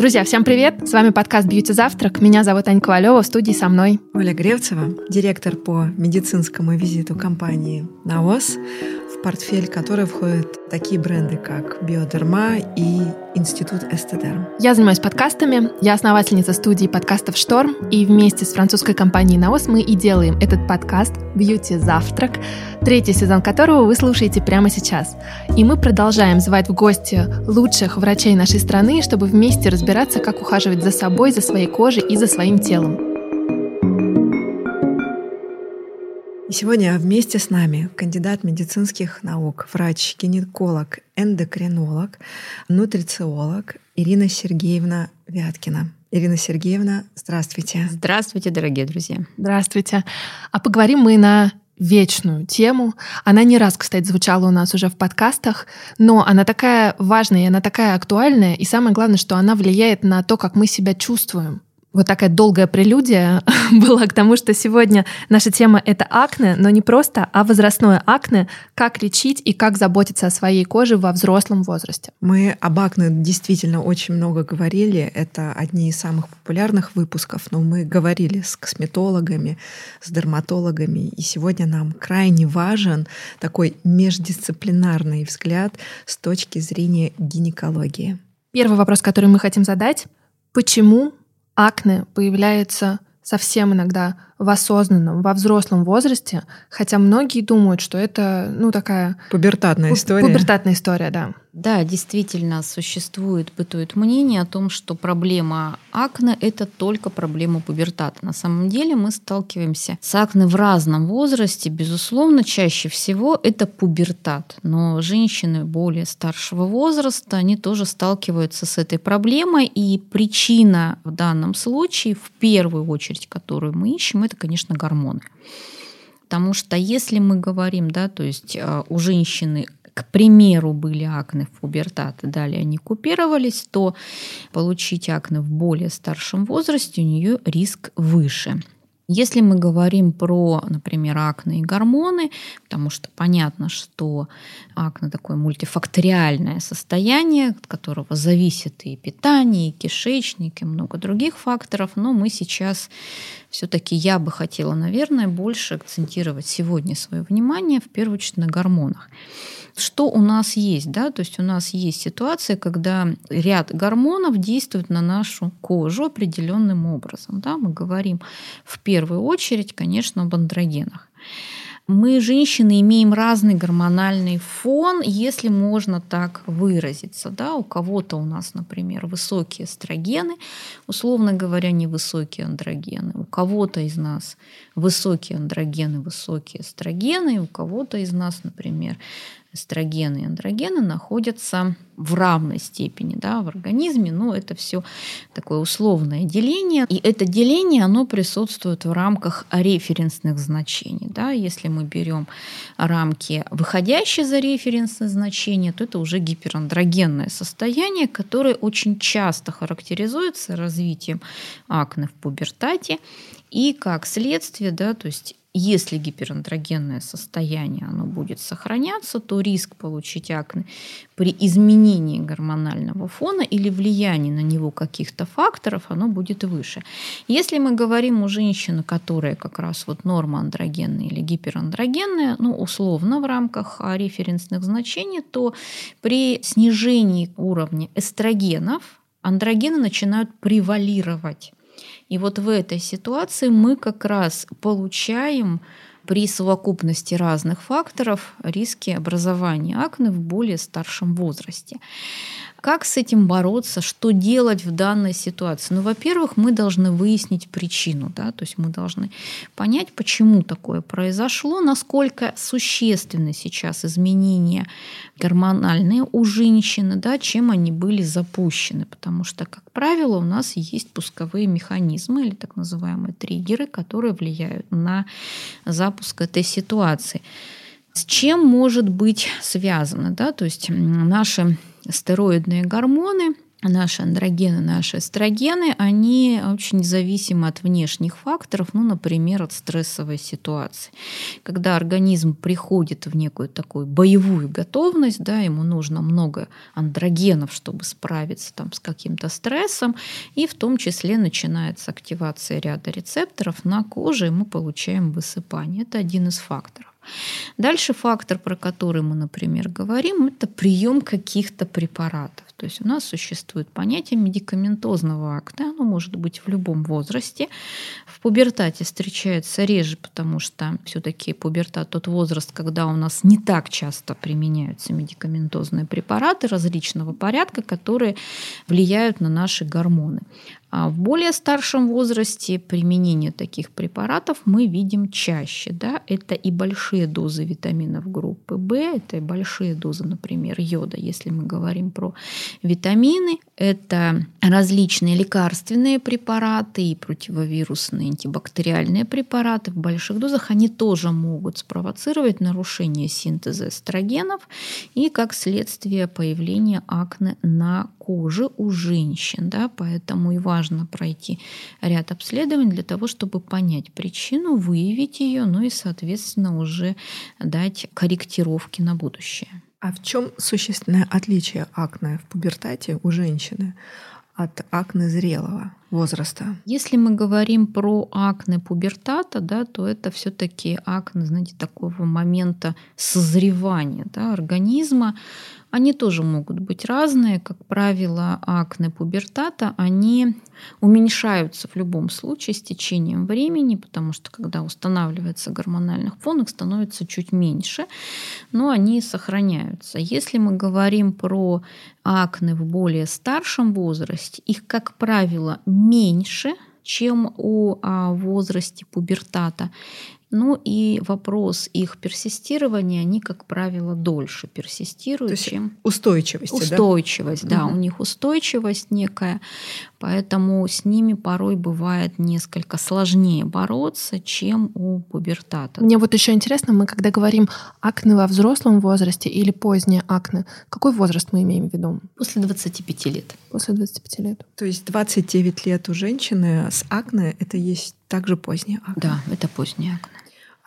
Друзья, всем привет! С вами подкаст «Бьюти Завтрак». Меня зовут Аня Ковалева, в студии со мной Оля Гревцева, директор по медицинскому визиту компании «Наос», в портфель которой входят такие бренды, как «Биодерма» и Институт Эстедерм. Я занимаюсь подкастами, я основательница студии подкастов «Шторм», и вместе с французской компанией «Наос» мы и делаем этот подкаст «Бьюти Завтрак», третий сезон которого вы слушаете прямо сейчас. И мы продолжаем звать в гости лучших врачей нашей страны, чтобы вместе разбираться, как ухаживать за собой, за своей кожей и за своим телом. И сегодня вместе с нами кандидат медицинских наук, врач-гинеколог, эндокринолог, нутрициолог Ирина Сергеевна Вяткина. Ирина Сергеевна, здравствуйте. Здравствуйте, дорогие друзья. Здравствуйте. А поговорим мы на вечную тему. Она не раз, кстати, звучала у нас уже в подкастах, но она такая важная, она такая актуальная, и самое главное, что она влияет на то, как мы себя чувствуем вот такая долгая прелюдия была к тому, что сегодня наша тема — это акне, но не просто, а возрастное акне, как лечить и как заботиться о своей коже во взрослом возрасте. Мы об акне действительно очень много говорили. Это одни из самых популярных выпусков, но мы говорили с косметологами, с дерматологами, и сегодня нам крайне важен такой междисциплинарный взгляд с точки зрения гинекологии. Первый вопрос, который мы хотим задать — почему акне появляется совсем иногда в осознанном, во взрослом возрасте, хотя многие думают, что это, ну, такая... Пубертатная история. Пубертатная история, да. Да, действительно, существует, бытует мнение о том, что проблема акне – это только проблема пубертата. На самом деле мы сталкиваемся с акне в разном возрасте. Безусловно, чаще всего это пубертат. Но женщины более старшего возраста, они тоже сталкиваются с этой проблемой. И причина в данном случае, в первую очередь, которую мы ищем, это, конечно, гормоны. Потому что если мы говорим, да, то есть э, у женщины к примеру, были акне в пубертат, и далее они купировались, то получить акне в более старшем возрасте у нее риск выше. Если мы говорим про, например, акне и гормоны, потому что понятно, что акне такое мультифакториальное состояние, от которого зависит и питание, и кишечник, и много других факторов, но мы сейчас все-таки я бы хотела, наверное, больше акцентировать сегодня свое внимание в первую очередь на гормонах. Что у нас есть, да, то есть у нас есть ситуация, когда ряд гормонов действует на нашу кожу определенным образом, да, мы говорим в первую очередь, конечно, об андрогенах мы, женщины, имеем разный гормональный фон, если можно так выразиться. Да? У кого-то у нас, например, высокие эстрогены, условно говоря, невысокие андрогены. У кого-то из нас высокие андрогены, высокие эстрогены, у кого-то из нас, например, эстрогены и андрогены находятся в равной степени да, в организме, но это все такое условное деление. И это деление, оно присутствует в рамках референсных значений. Да. Если мы берем рамки, выходящие за референсные значения, то это уже гиперандрогенное состояние, которое очень часто характеризуется развитием акне в пубертате. И как следствие, да, то есть если гиперандрогенное состояние оно будет сохраняться, то риск получить акне при изменении гормонального фона или влиянии на него каких-то факторов, оно будет выше. Если мы говорим о женщине, которая как раз вот норма андрогенная или гиперандрогенная, ну, условно в рамках референсных значений, то при снижении уровня эстрогенов андрогены начинают превалировать и вот в этой ситуации мы как раз получаем при совокупности разных факторов риски образования акне в более старшем возрасте. Как с этим бороться, что делать в данной ситуации? Ну, во-первых, мы должны выяснить причину, да, то есть мы должны понять, почему такое произошло, насколько существенны сейчас изменения гормональные у женщины, да, чем они были запущены, потому что, как правило, у нас есть пусковые механизмы или так называемые триггеры, которые влияют на запуск этой ситуации. С чем может быть связано? Да? То есть наши стероидные гормоны наши андрогены, наши эстрогены, они очень зависимы от внешних факторов, ну, например, от стрессовой ситуации. Когда организм приходит в некую такую боевую готовность, да, ему нужно много андрогенов, чтобы справиться там, с каким-то стрессом, и в том числе начинается активация ряда рецепторов на коже, и мы получаем высыпание. Это один из факторов. Дальше фактор, про который мы, например, говорим, это прием каких-то препаратов. То есть у нас существует понятие медикаментозного акта, оно может быть в любом возрасте. В пубертате встречается реже, потому что все-таки пубертат тот возраст, когда у нас не так часто применяются медикаментозные препараты различного порядка, которые влияют на наши гормоны. А в более старшем возрасте применение таких препаратов мы видим чаще. Да? Это и большие дозы витаминов группы В, это и большие дозы, например, йода, если мы говорим про витамины. Это различные лекарственные препараты и противовирусные антибактериальные препараты в больших дозах. Они тоже могут спровоцировать нарушение синтеза эстрогенов и, как следствие, появление акне на коже у женщин. Да? Поэтому и важно пройти ряд обследований для того, чтобы понять причину, выявить ее, ну и, соответственно, уже дать корректировки на будущее. А в чем существенное отличие акне в пубертате у женщины от акне зрелого возраста? Если мы говорим про акне пубертата, да, то это все-таки акне, знаете, такого момента созревания да, организма. Они тоже могут быть разные. Как правило, акне пубертата, они уменьшаются в любом случае с течением времени, потому что когда устанавливается гормональных фон, их становится чуть меньше, но они сохраняются. Если мы говорим про акне в более старшем возрасте, их, как правило, меньше, чем у а, возрасте пубертата. Ну и вопрос их персистирования, они, как правило, дольше персистируют, То есть чем устойчивость. Устойчивость, да, да угу. у них устойчивость некая, поэтому с ними порой бывает несколько сложнее бороться, чем у пубертата. Мне вот еще интересно, мы когда говорим акне во взрослом возрасте или позднее акне, какой возраст мы имеем в виду? После 25 лет. После 25 лет. То есть 29 лет у женщины с акне это есть также позднее акне? Да, это позднее акне.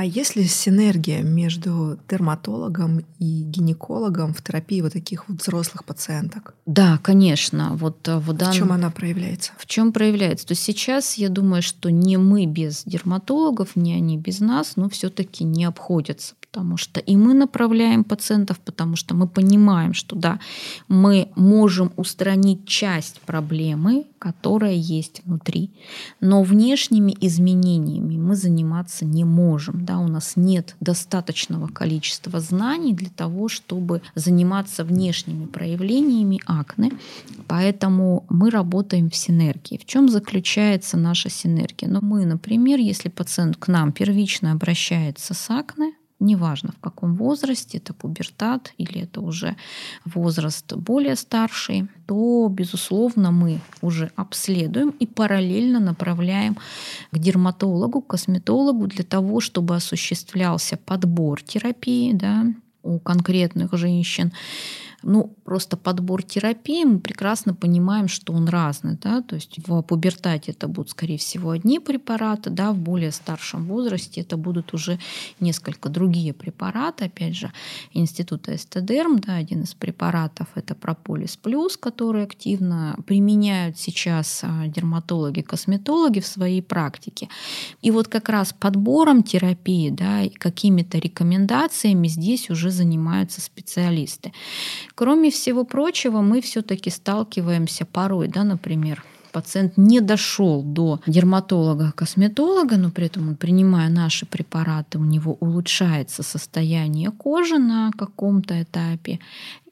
А есть ли синергия между дерматологом и гинекологом в терапии вот таких вот взрослых пациенток? Да, конечно. Вот, э, в, дан... в чем она проявляется? В чем проявляется? То есть сейчас я думаю, что не мы без дерматологов, не они без нас, но все-таки не обходятся потому что и мы направляем пациентов, потому что мы понимаем, что да, мы можем устранить часть проблемы, которая есть внутри, но внешними изменениями мы заниматься не можем. Да, у нас нет достаточного количества знаний для того, чтобы заниматься внешними проявлениями акне, поэтому мы работаем в синергии. В чем заключается наша синергия? Ну, мы, например, если пациент к нам первично обращается с акне, неважно в каком возрасте, это пубертат или это уже возраст более старший, то, безусловно, мы уже обследуем и параллельно направляем к дерматологу, к косметологу для того, чтобы осуществлялся подбор терапии да, у конкретных женщин ну, просто подбор терапии, мы прекрасно понимаем, что он разный. Да? То есть в пубертате это будут, скорее всего, одни препараты, да, в более старшем возрасте это будут уже несколько другие препараты. Опять же, института эстедерм, да, один из препаратов это прополис плюс, который активно применяют сейчас а, дерматологи, косметологи в своей практике. И вот как раз подбором терапии, да, какими-то рекомендациями здесь уже занимаются специалисты. Кроме всего прочего, мы все-таки сталкиваемся порой, да, например, пациент не дошел до дерматолога-косметолога, но при этом, принимая наши препараты, у него улучшается состояние кожи на каком-то этапе.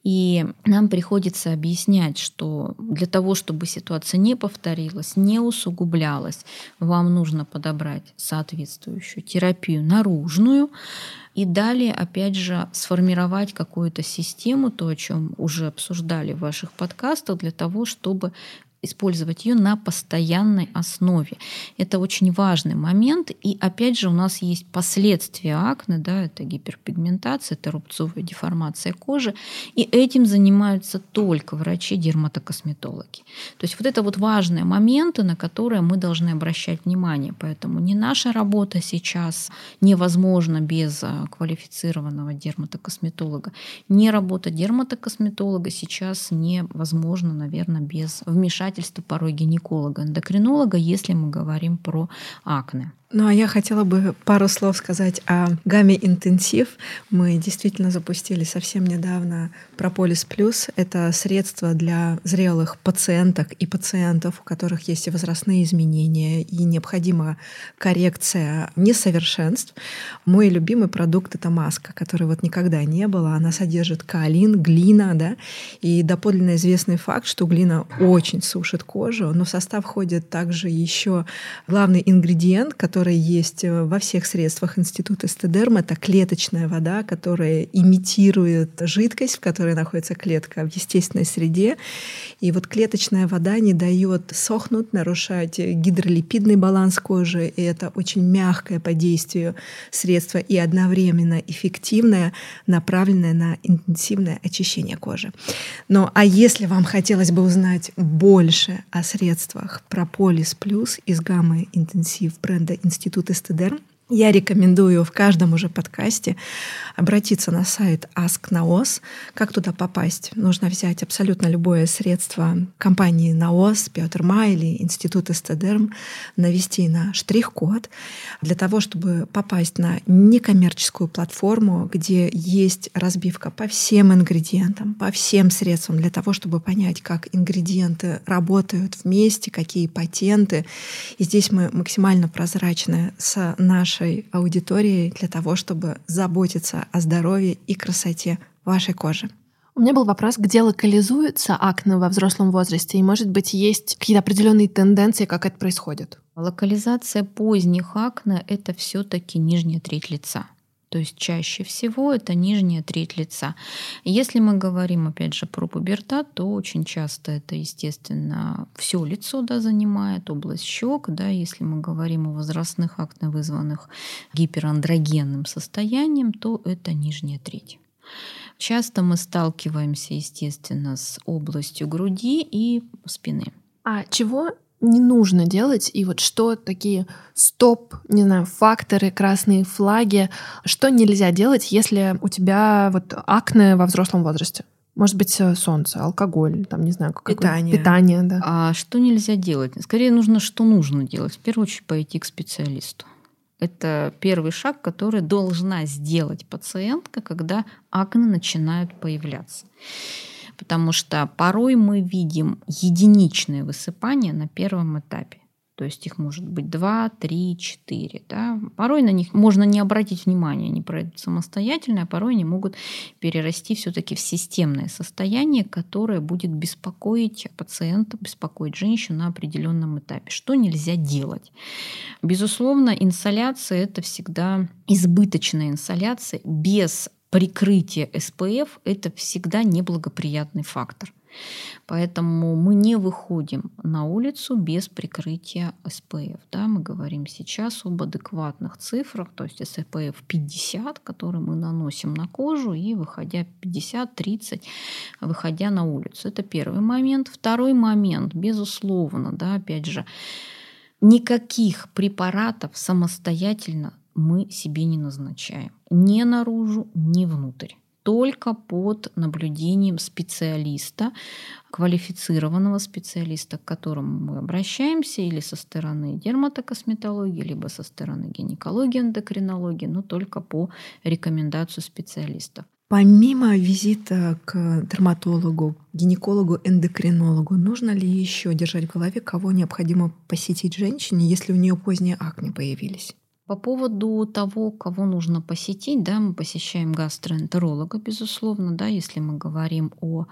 И нам приходится объяснять, что для того, чтобы ситуация не повторилась, не усугублялась, вам нужно подобрать соответствующую терапию наружную, и далее, опять же, сформировать какую-то систему, то, о чем уже обсуждали в ваших подкастах, для того, чтобы использовать ее на постоянной основе. Это очень важный момент. И опять же у нас есть последствия акне, да, это гиперпигментация, это рубцовая деформация кожи. И этим занимаются только врачи-дерматокосметологи. То есть вот это вот важные моменты, на которые мы должны обращать внимание. Поэтому не наша работа сейчас невозможна без а, квалифицированного дерматокосметолога. Не работа дерматокосметолога сейчас невозможна, наверное, без вмешательства вмешательства порой гинеколога, эндокринолога, если мы говорим про акне. Ну а я хотела бы пару слов сказать о гамме интенсив. Мы действительно запустили совсем недавно Прополис Плюс. Это средство для зрелых пациенток и пациентов, у которых есть и возрастные изменения, и необходима коррекция несовершенств. Мой любимый продукт — это маска, которой вот никогда не было. Она содержит каолин, глина, да, и доподлинно известный факт, что глина очень сушит кожу, но в состав входит также еще главный ингредиент, который которая есть э, во всех средствах Института Эстедерм, это клеточная вода, которая имитирует жидкость, в которой находится клетка в естественной среде. И вот клеточная вода не дает сохнуть, нарушать гидролипидный баланс кожи. И это очень мягкое по действию средство и одновременно эффективное, направленное на интенсивное очищение кожи. Ну а если вам хотелось бы узнать больше о средствах Прополис Плюс из гаммы интенсив бренда Институт Эстедерм. Я рекомендую в каждом уже подкасте обратиться на сайт Ask Naos. Как туда попасть? Нужно взять абсолютно любое средство компании Naos, Петр Май или Институт Эстедерм, навести на штрих-код для того, чтобы попасть на некоммерческую платформу, где есть разбивка по всем ингредиентам, по всем средствам, для того, чтобы понять, как ингредиенты работают вместе, какие патенты. И здесь мы максимально прозрачны с нашей вашей аудиторией для того, чтобы заботиться о здоровье и красоте вашей кожи. У меня был вопрос, где локализуется акне во взрослом возрасте, и, может быть, есть какие-то определенные тенденции, как это происходит? Локализация поздних акне — это все таки нижняя треть лица. То есть чаще всего это нижняя треть лица. Если мы говорим, опять же, про пубертат, то очень часто это, естественно, все лицо да, занимает, область щек. Да, если мы говорим о возрастных акне, вызванных гиперандрогенным состоянием, то это нижняя треть. Часто мы сталкиваемся, естественно, с областью груди и спины. А чего не нужно делать, и вот что такие стоп, не знаю, факторы, красные флаги, что нельзя делать, если у тебя вот акне во взрослом возрасте? Может быть, э, солнце, алкоголь, там, не знаю, какое питание. питание да. А что нельзя делать? Скорее нужно, что нужно делать. В первую очередь пойти к специалисту. Это первый шаг, который должна сделать пациентка, когда акне начинают появляться потому что порой мы видим единичные высыпания на первом этапе. То есть их может быть 2, 3, 4. Да? Порой на них можно не обратить внимания, они пройдут самостоятельно, а порой они могут перерасти все-таки в системное состояние, которое будет беспокоить пациента, беспокоить женщину на определенном этапе. Что нельзя делать? Безусловно, инсоляция это всегда избыточная инсоляция без прикрытие СПФ – это всегда неблагоприятный фактор. Поэтому мы не выходим на улицу без прикрытия СПФ. Да, мы говорим сейчас об адекватных цифрах, то есть СПФ 50, который мы наносим на кожу, и выходя 50-30, выходя на улицу. Это первый момент. Второй момент, безусловно, да, опять же, никаких препаратов самостоятельно мы себе не назначаем. Ни наружу, ни внутрь только под наблюдением специалиста, квалифицированного специалиста, к которому мы обращаемся или со стороны дерматокосметологии, либо со стороны гинекологии, эндокринологии, но только по рекомендации специалистов. Помимо визита к дерматологу, гинекологу, эндокринологу, нужно ли еще держать в голове, кого необходимо посетить женщине, если у нее поздние акне появились? По поводу того, кого нужно посетить, да, мы посещаем гастроэнтеролога, безусловно, да, если мы говорим о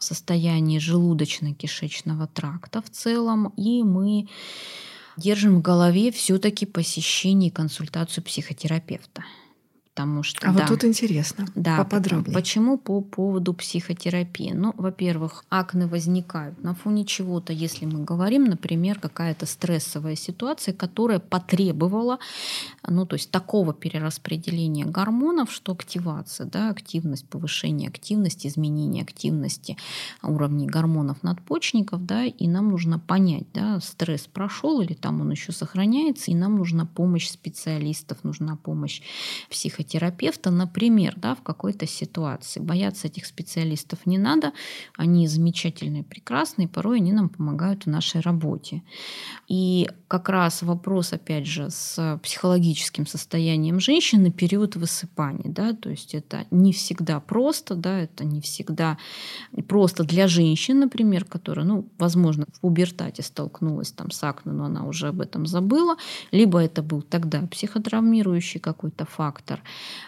состоянии желудочно-кишечного тракта в целом, и мы держим в голове все-таки посещение и консультацию психотерапевта потому что... А да, вот тут интересно, да, поподробнее. Почему по поводу психотерапии? Ну, во-первых, акне возникают на фоне чего-то, если мы говорим, например, какая-то стрессовая ситуация, которая потребовала, ну, то есть такого перераспределения гормонов, что активация, да, активность, повышение активности, изменение активности уровней гормонов надпочечников, да, и нам нужно понять, да, стресс прошел или там он еще сохраняется, и нам нужна помощь специалистов, нужна помощь психотерапевта, например, да, в какой-то ситуации. Бояться этих специалистов не надо, они замечательные, прекрасные, порой они нам помогают в нашей работе. И как раз вопрос, опять же, с психологическим состоянием женщины период высыпания, да, то есть это не всегда просто, да, это не всегда просто для женщин, например, которая, ну, возможно, в пубертате столкнулась там с акне, но она уже об этом забыла, либо это был тогда психотравмирующий какой-то фактор,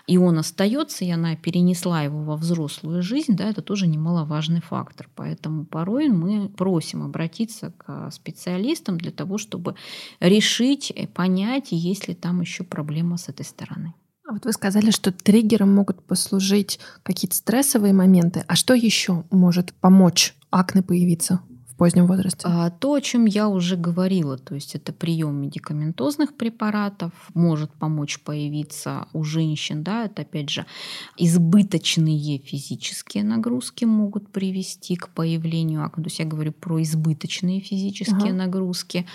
и он остается, и она перенесла его во взрослую жизнь, да, это тоже немаловажный фактор. Поэтому порой мы просим обратиться к специалистам для того, чтобы решить, понять, есть ли там еще проблема с этой стороны. А вот вы сказали, что триггером могут послужить какие-то стрессовые моменты. А что еще может помочь акне появиться? Позднем возрасте? А, то, о чем я уже говорила, то есть это прием медикаментозных препаратов, может помочь появиться у женщин, да, это опять же избыточные физические нагрузки могут привести к появлению акне. То есть я говорю про избыточные физические ага. нагрузки.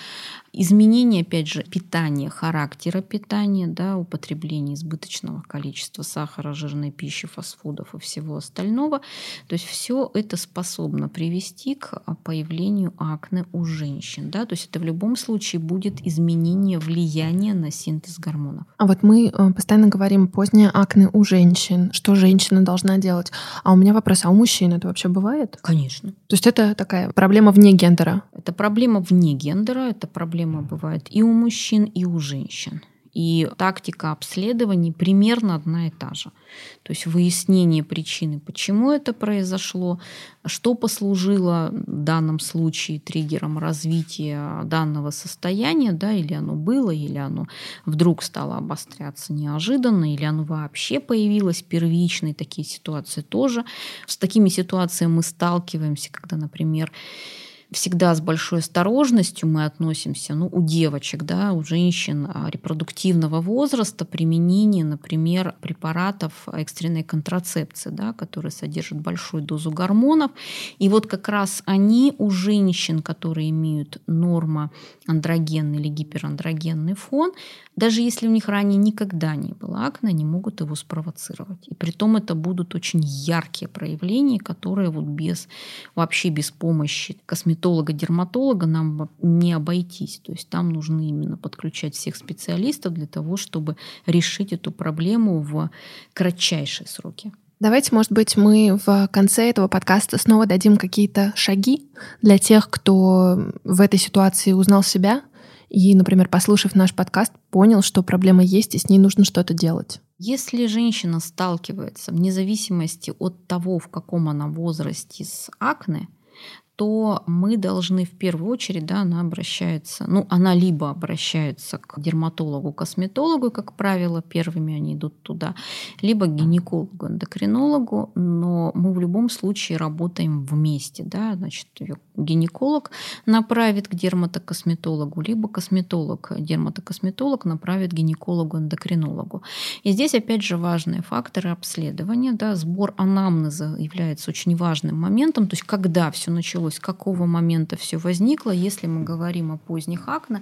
Изменение, опять же, питания, характера питания, да, употребление избыточного количества сахара, жирной пищи, фастфудов и всего остального. То есть все это способно привести к появлению акне у женщин. Да? То есть это в любом случае будет изменение влияния на синтез гормонов. А вот мы э, постоянно говорим позднее акне у женщин. Что женщина должна делать? А у меня вопрос, а у мужчин это вообще бывает? Конечно. То есть это такая проблема вне гендера? Это проблема вне гендера, это проблема проблема бывает и у мужчин, и у женщин. И тактика обследований примерно одна и та же. То есть выяснение причины, почему это произошло, что послужило в данном случае триггером развития данного состояния, да, или оно было, или оно вдруг стало обостряться неожиданно, или оно вообще появилось первичной. Такие ситуации тоже. С такими ситуациями мы сталкиваемся, когда, например, всегда с большой осторожностью мы относимся, ну, у девочек, да, у женщин а, репродуктивного возраста применение, например, препаратов экстренной контрацепции, да, которые содержат большую дозу гормонов. И вот как раз они у женщин, которые имеют норма андрогенный или гиперандрогенный фон, даже если у них ранее никогда не было акне, они могут его спровоцировать. И при том это будут очень яркие проявления, которые вот без, вообще без помощи косметолога-дерматолога нам не обойтись. То есть там нужно именно подключать всех специалистов для того, чтобы решить эту проблему в кратчайшие сроки. Давайте, может быть, мы в конце этого подкаста снова дадим какие-то шаги для тех, кто в этой ситуации узнал себя, и, например, послушав наш подкаст, понял, что проблема есть, и с ней нужно что-то делать. Если женщина сталкивается, вне зависимости от того, в каком она возрасте с акне, то мы должны в первую очередь, да, она обращается, ну, она либо обращается к дерматологу, косметологу, как правило, первыми они идут туда, либо к гинекологу, эндокринологу, но мы в любом случае работаем вместе, да, значит, гинеколог направит к дерматокосметологу, либо косметолог, дерматокосметолог направит гинекологу, эндокринологу. И здесь, опять же, важные факторы обследования, да, сбор анамнеза является очень важным моментом, то есть когда все началось началось, с какого момента все возникло. Если мы говорим о поздних акне,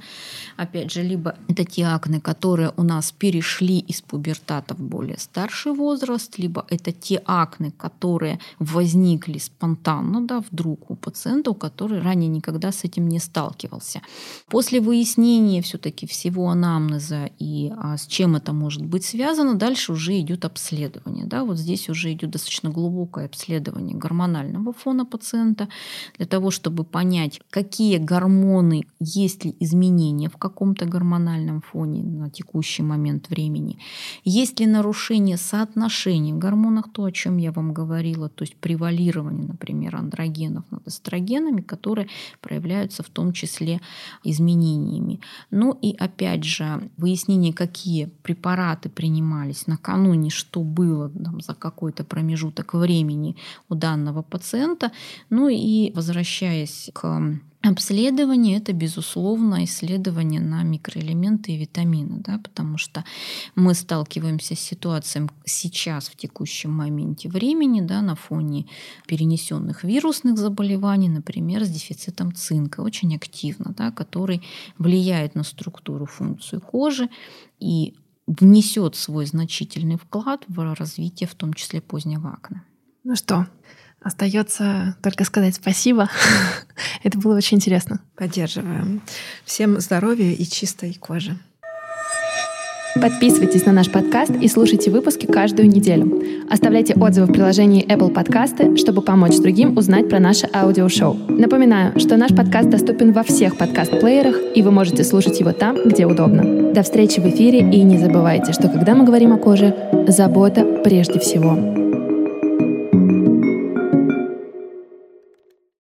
опять же, либо это те акне, которые у нас перешли из пубертата в более старший возраст, либо это те акне, которые возникли спонтанно, да, вдруг у пациента, который ранее никогда с этим не сталкивался. После выяснения все-таки всего анамнеза и а, с чем это может быть связано, дальше уже идет обследование. Да, вот здесь уже идет достаточно глубокое обследование гормонального фона пациента, для того, чтобы понять, какие гормоны, есть ли изменения в каком-то гормональном фоне на текущий момент времени, есть ли нарушение соотношений в гормонах, то, о чем я вам говорила, то есть превалирование, например, андрогенов над эстрогенами, которые проявляются в том числе изменениями. Ну и опять же, выяснение, какие препараты принимались накануне, что было там, за какой-то промежуток времени у данного пациента. Ну и возвращаясь к Обследование – это, безусловно, исследование на микроэлементы и витамины, да, потому что мы сталкиваемся с ситуацией сейчас, в текущем моменте времени, да, на фоне перенесенных вирусных заболеваний, например, с дефицитом цинка, очень активно, да, который влияет на структуру, функцию кожи и внесет свой значительный вклад в развитие, в том числе позднего акне. Ну что, Остается только сказать спасибо. Это было очень интересно. Поддерживаем. Всем здоровья и чистой кожи. Подписывайтесь на наш подкаст и слушайте выпуски каждую неделю. Оставляйте отзывы в приложении Apple Podcasts, чтобы помочь другим узнать про наше аудиошоу. Напоминаю, что наш подкаст доступен во всех подкаст-плеерах, и вы можете слушать его там, где удобно. До встречи в эфире, и не забывайте, что когда мы говорим о коже, забота прежде всего.